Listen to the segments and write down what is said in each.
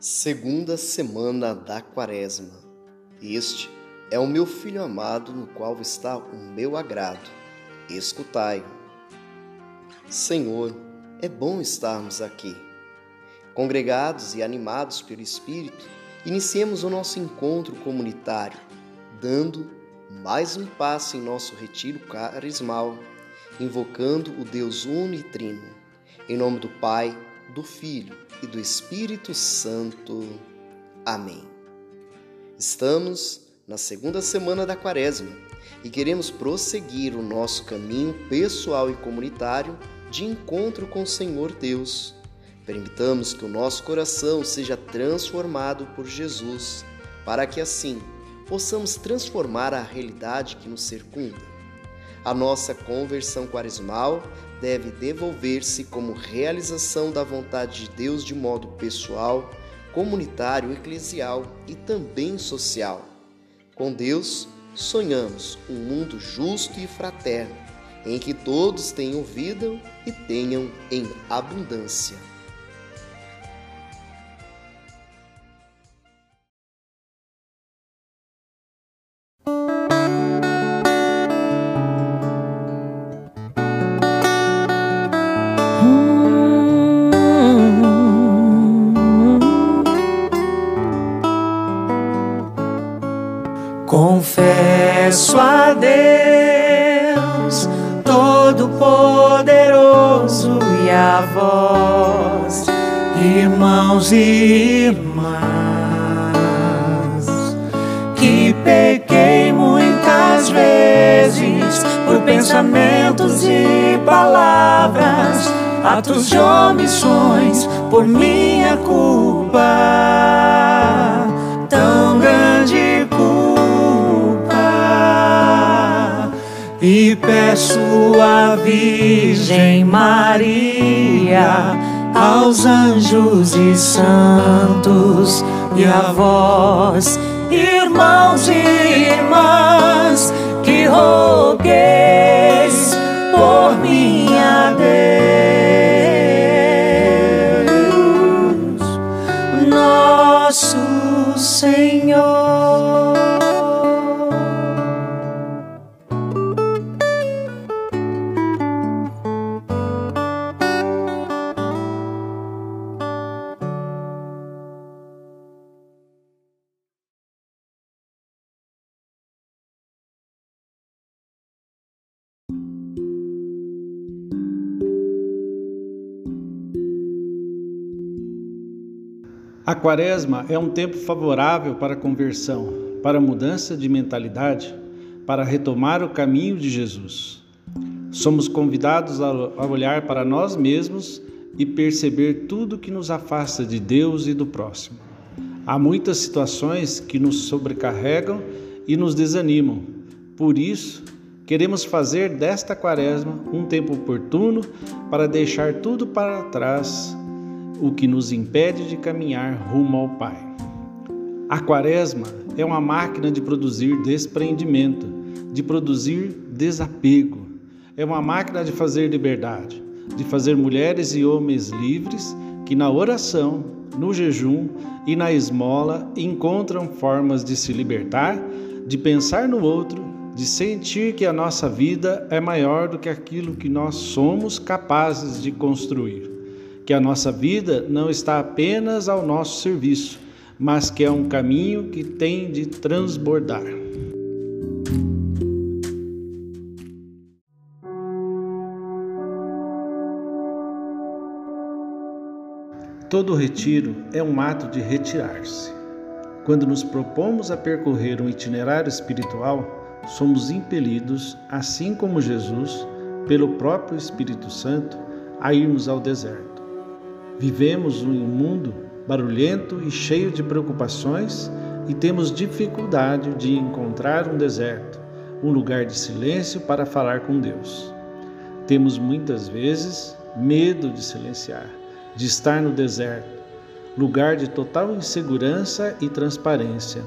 Segunda semana da Quaresma. Este é o meu filho amado, no qual está o meu agrado. Escutai-o. Senhor, é bom estarmos aqui. Congregados e animados pelo Espírito, iniciemos o nosso encontro comunitário, dando mais um passo em nosso retiro carismal, invocando o Deus Uno e Trino. Em nome do Pai, do Filho e do Espírito Santo. Amém. Estamos na segunda semana da Quaresma e queremos prosseguir o nosso caminho pessoal e comunitário de encontro com o Senhor Deus. Permitamos que o nosso coração seja transformado por Jesus, para que assim possamos transformar a realidade que nos circunda. A nossa conversão quaresmal deve devolver-se como realização da vontade de Deus de modo pessoal, comunitário, eclesial e também social. Com Deus, sonhamos um mundo justo e fraterno, em que todos tenham vida e tenham em abundância. Confesso a Deus Todo-Poderoso e a vós, irmãos e irmãs, que pequei muitas vezes por pensamentos e palavras, atos de omissões por minha culpa. E peço à Virgem Maria, aos anjos e santos, e a vós, irmãos e irmãs, que rogueis por minha Deus, nosso Senhor. A quaresma é um tempo favorável para conversão, para mudança de mentalidade, para retomar o caminho de Jesus. Somos convidados a olhar para nós mesmos e perceber tudo que nos afasta de Deus e do próximo. Há muitas situações que nos sobrecarregam e nos desanimam. Por isso, queremos fazer desta quaresma um tempo oportuno para deixar tudo para trás o que nos impede de caminhar rumo ao Pai. A quaresma é uma máquina de produzir desprendimento, de produzir desapego. É uma máquina de fazer liberdade, de fazer mulheres e homens livres que na oração, no jejum e na esmola encontram formas de se libertar, de pensar no outro, de sentir que a nossa vida é maior do que aquilo que nós somos capazes de construir que a nossa vida não está apenas ao nosso serviço, mas que é um caminho que tem de transbordar. Todo retiro é um ato de retirar-se. Quando nos propomos a percorrer um itinerário espiritual, somos impelidos, assim como Jesus, pelo próprio Espírito Santo, a irmos ao deserto. Vivemos em um mundo barulhento e cheio de preocupações e temos dificuldade de encontrar um deserto, um lugar de silêncio para falar com Deus. Temos muitas vezes medo de silenciar, de estar no deserto, lugar de total insegurança e transparência.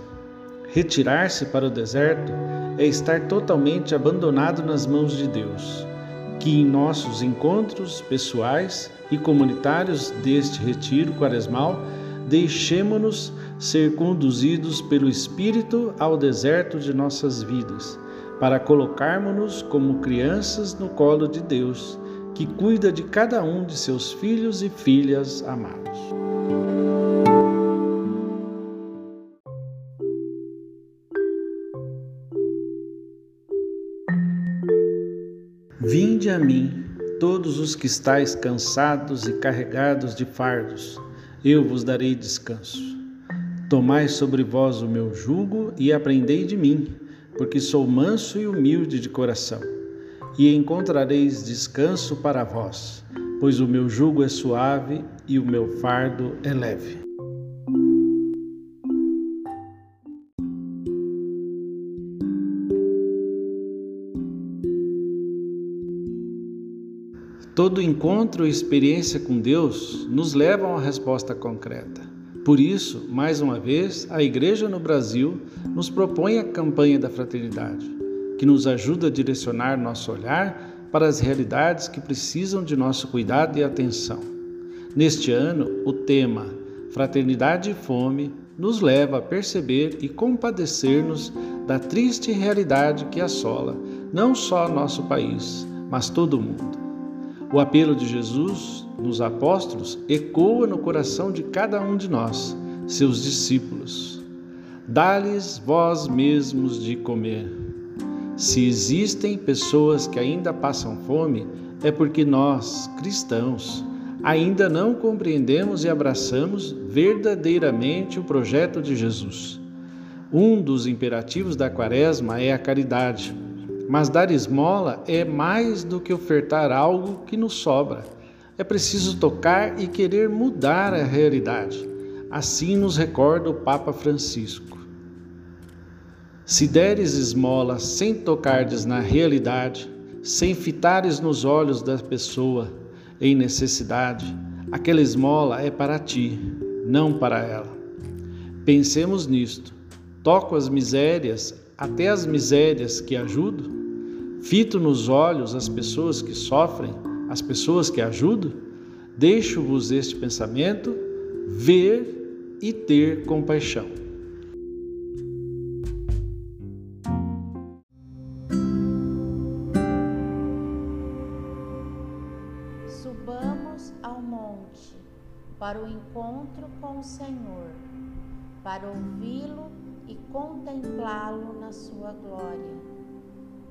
Retirar-se para o deserto é estar totalmente abandonado nas mãos de Deus que em nossos encontros pessoais e comunitários deste retiro quaresmal deixemo-nos ser conduzidos pelo Espírito ao deserto de nossas vidas, para colocarmos-nos como crianças no colo de Deus, que cuida de cada um de seus filhos e filhas amados. A mim, todos os que estáis cansados e carregados de fardos, eu vos darei descanso. Tomai sobre vós o meu jugo e aprendei de mim, porque sou manso e humilde de coração, e encontrareis descanso para vós, pois o meu jugo é suave e o meu fardo é leve. Todo encontro e experiência com Deus nos levam a resposta concreta. Por isso, mais uma vez, a Igreja no Brasil nos propõe a campanha da fraternidade, que nos ajuda a direcionar nosso olhar para as realidades que precisam de nosso cuidado e atenção. Neste ano, o tema Fraternidade e Fome nos leva a perceber e compadecer-nos da triste realidade que assola não só nosso país, mas todo o mundo. O apelo de Jesus nos apóstolos ecoa no coração de cada um de nós, seus discípulos. Dá-lhes vós mesmos de comer. Se existem pessoas que ainda passam fome, é porque nós, cristãos, ainda não compreendemos e abraçamos verdadeiramente o projeto de Jesus. Um dos imperativos da Quaresma é a caridade mas dar esmola é mais do que ofertar algo que nos sobra. É preciso tocar e querer mudar a realidade. Assim nos recorda o Papa Francisco. Se deres esmola sem tocardes na realidade, sem fitares nos olhos da pessoa em necessidade, aquela esmola é para ti, não para ela. Pensemos nisto. Toco as misérias, até as misérias que ajudo? Fito nos olhos as pessoas que sofrem, as pessoas que ajudam? Deixo-vos este pensamento, ver e ter compaixão. Subamos ao monte para o encontro com o Senhor, para ouvi-lo e contemplá-lo na sua glória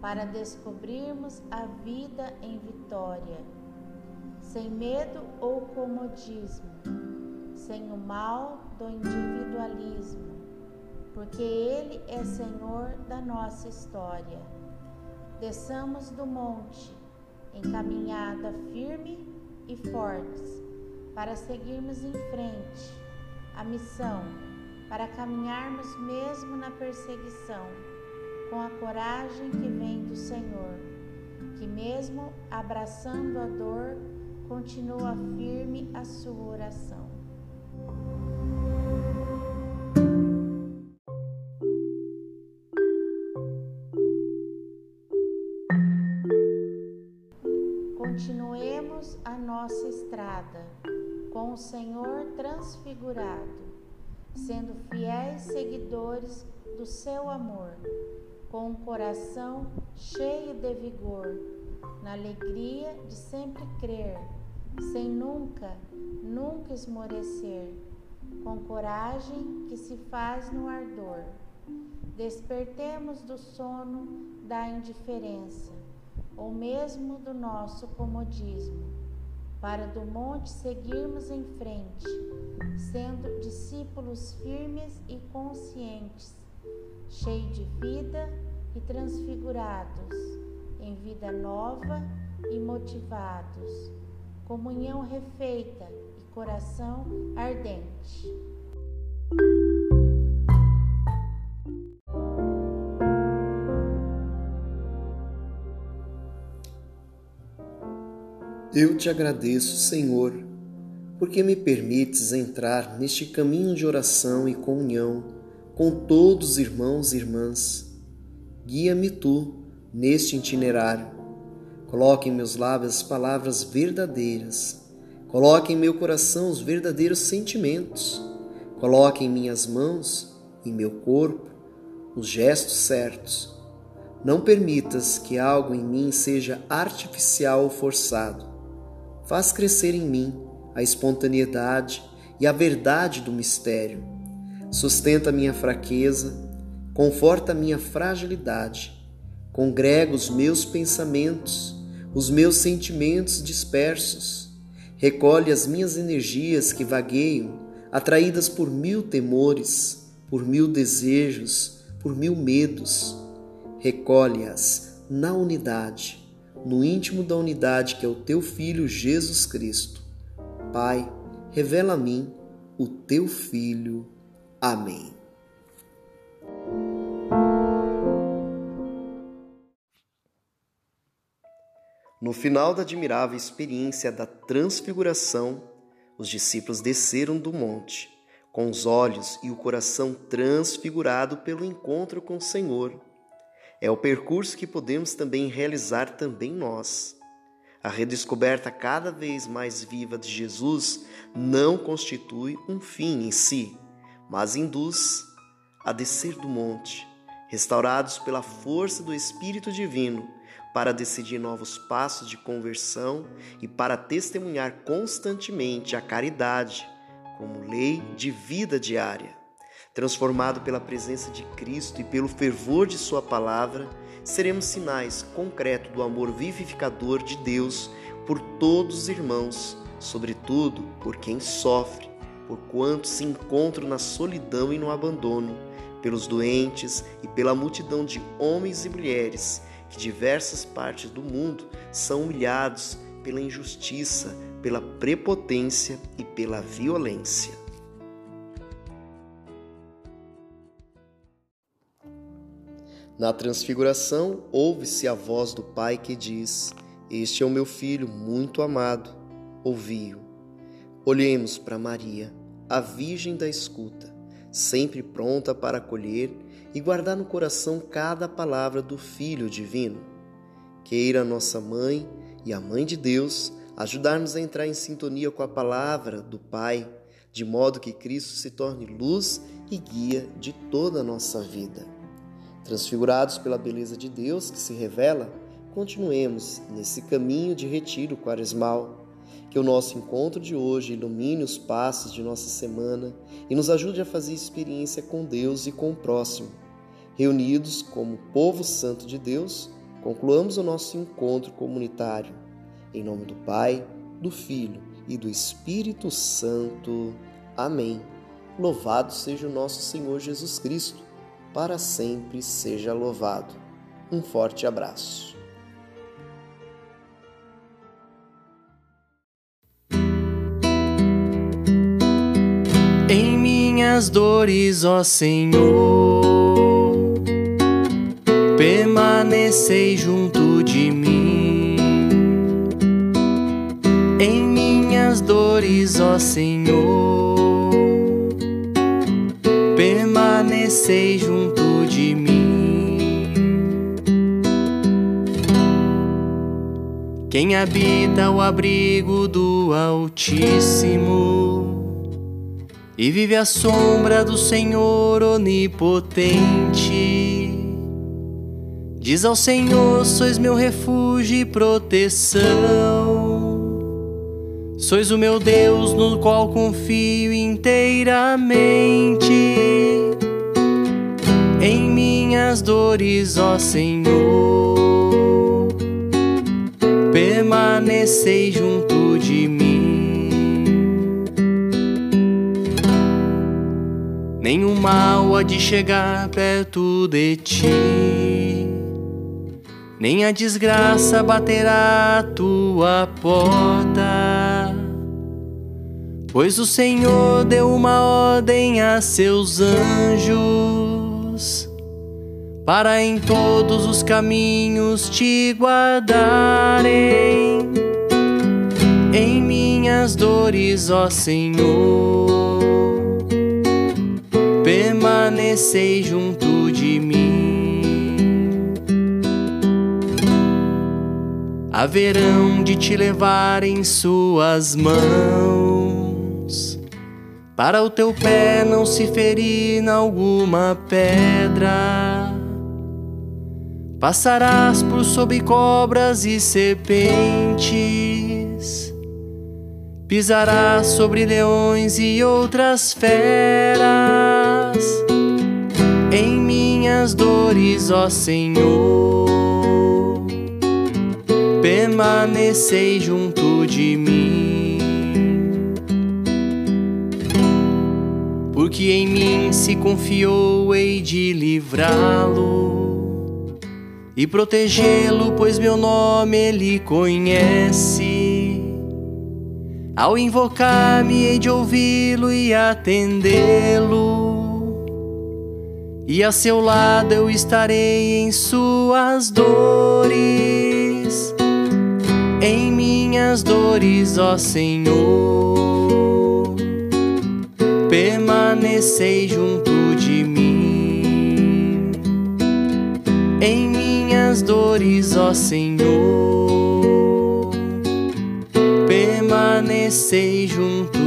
para descobrirmos a vida em vitória, sem medo ou comodismo, sem o mal do individualismo, porque Ele é Senhor da nossa história. Desçamos do monte, em caminhada firme e fortes, para seguirmos em frente a missão, para caminharmos mesmo na perseguição com a coragem que vem do Senhor, que mesmo abraçando a dor, continua firme a sua oração. Continuemos a nossa estrada com o Senhor transfigurado, sendo fiéis seguidores do seu amor com um coração cheio de vigor, na alegria de sempre crer, sem nunca, nunca esmorecer, com coragem que se faz no ardor. Despertemos do sono da indiferença, ou mesmo do nosso comodismo, para do monte seguirmos em frente, sendo discípulos firmes e conscientes cheio de vida e transfigurados em vida nova e motivados, comunhão refeita e coração ardente. Eu te agradeço, Senhor, porque me permites entrar neste caminho de oração e comunhão com todos os irmãos e irmãs. Guia-me tu neste itinerário. Coloque em meus lábios as palavras verdadeiras. Coloque em meu coração os verdadeiros sentimentos. Coloque em minhas mãos, em meu corpo, os gestos certos. Não permitas que algo em mim seja artificial ou forçado. Faz crescer em mim a espontaneidade e a verdade do mistério. Sustenta minha fraqueza, conforta minha fragilidade. Congrega os meus pensamentos, os meus sentimentos dispersos. Recolhe as minhas energias que vagueiam atraídas por mil temores, por mil desejos, por mil medos. Recolhe-as na unidade, no íntimo da unidade que é o teu Filho Jesus Cristo. Pai, revela a mim o teu Filho. Amém. No final da admirável experiência da transfiguração, os discípulos desceram do monte, com os olhos e o coração transfigurado pelo encontro com o Senhor. É o percurso que podemos também realizar também nós. A redescoberta cada vez mais viva de Jesus não constitui um fim em si, mas induz a descer do monte, restaurados pela força do Espírito Divino para decidir novos passos de conversão e para testemunhar constantemente a caridade como lei de vida diária. Transformado pela presença de Cristo e pelo fervor de Sua palavra, seremos sinais concretos do amor vivificador de Deus por todos os irmãos, sobretudo por quem sofre, por quantos se encontram na solidão e no abandono, pelos doentes e pela multidão de homens e mulheres que diversas partes do mundo são humilhados pela injustiça, pela prepotência e pela violência. Na transfiguração, ouve-se a voz do Pai que diz: Este é o meu filho muito amado, ouvi-o. Olhemos para Maria, a Virgem da escuta, sempre pronta para acolher e guardar no coração cada palavra do Filho Divino. Queira nossa Mãe e a Mãe de Deus ajudar-nos a entrar em sintonia com a palavra do Pai, de modo que Cristo se torne luz e guia de toda a nossa vida. Transfigurados pela beleza de Deus que se revela, continuemos nesse caminho de retiro quaresmal que o nosso encontro de hoje ilumine os passos de nossa semana e nos ajude a fazer experiência com Deus e com o próximo. Reunidos como povo santo de Deus, concluamos o nosso encontro comunitário. Em nome do Pai, do Filho e do Espírito Santo. Amém. Louvado seja o nosso Senhor Jesus Cristo, para sempre seja louvado. Um forte abraço. Minhas dores, ó Senhor, permanecei junto de mim. Em minhas dores, ó Senhor, permanecei junto de mim. Quem habita o abrigo do Altíssimo e vive à sombra do Senhor onipotente. Diz ao Senhor: Sois meu refúgio e proteção. Sois o meu Deus no qual confio inteiramente. Em minhas dores, ó Senhor, permanecei junto nenhum mal há de chegar perto de ti, nem a desgraça baterá a tua porta. Pois o Senhor deu uma ordem a seus anjos para em todos os caminhos te guardarem. Em minhas dores, ó Senhor permanecei junto de mim. Haverão de te levar em suas mãos, para o teu pé não se ferir em alguma pedra. Passarás por sob cobras e serpentes, pisarás sobre leões e outras feras. Em minhas dores, ó Senhor, permanecei junto de mim. Porque em mim se confiou, hei de livrá-lo e protegê-lo, pois meu nome ele conhece. Ao invocar-me, hei de ouvi-lo e atendê-lo. E a seu lado eu estarei em suas dores, em minhas dores, ó Senhor. Permanecei junto de mim, em minhas dores, ó Senhor, permanecei junto.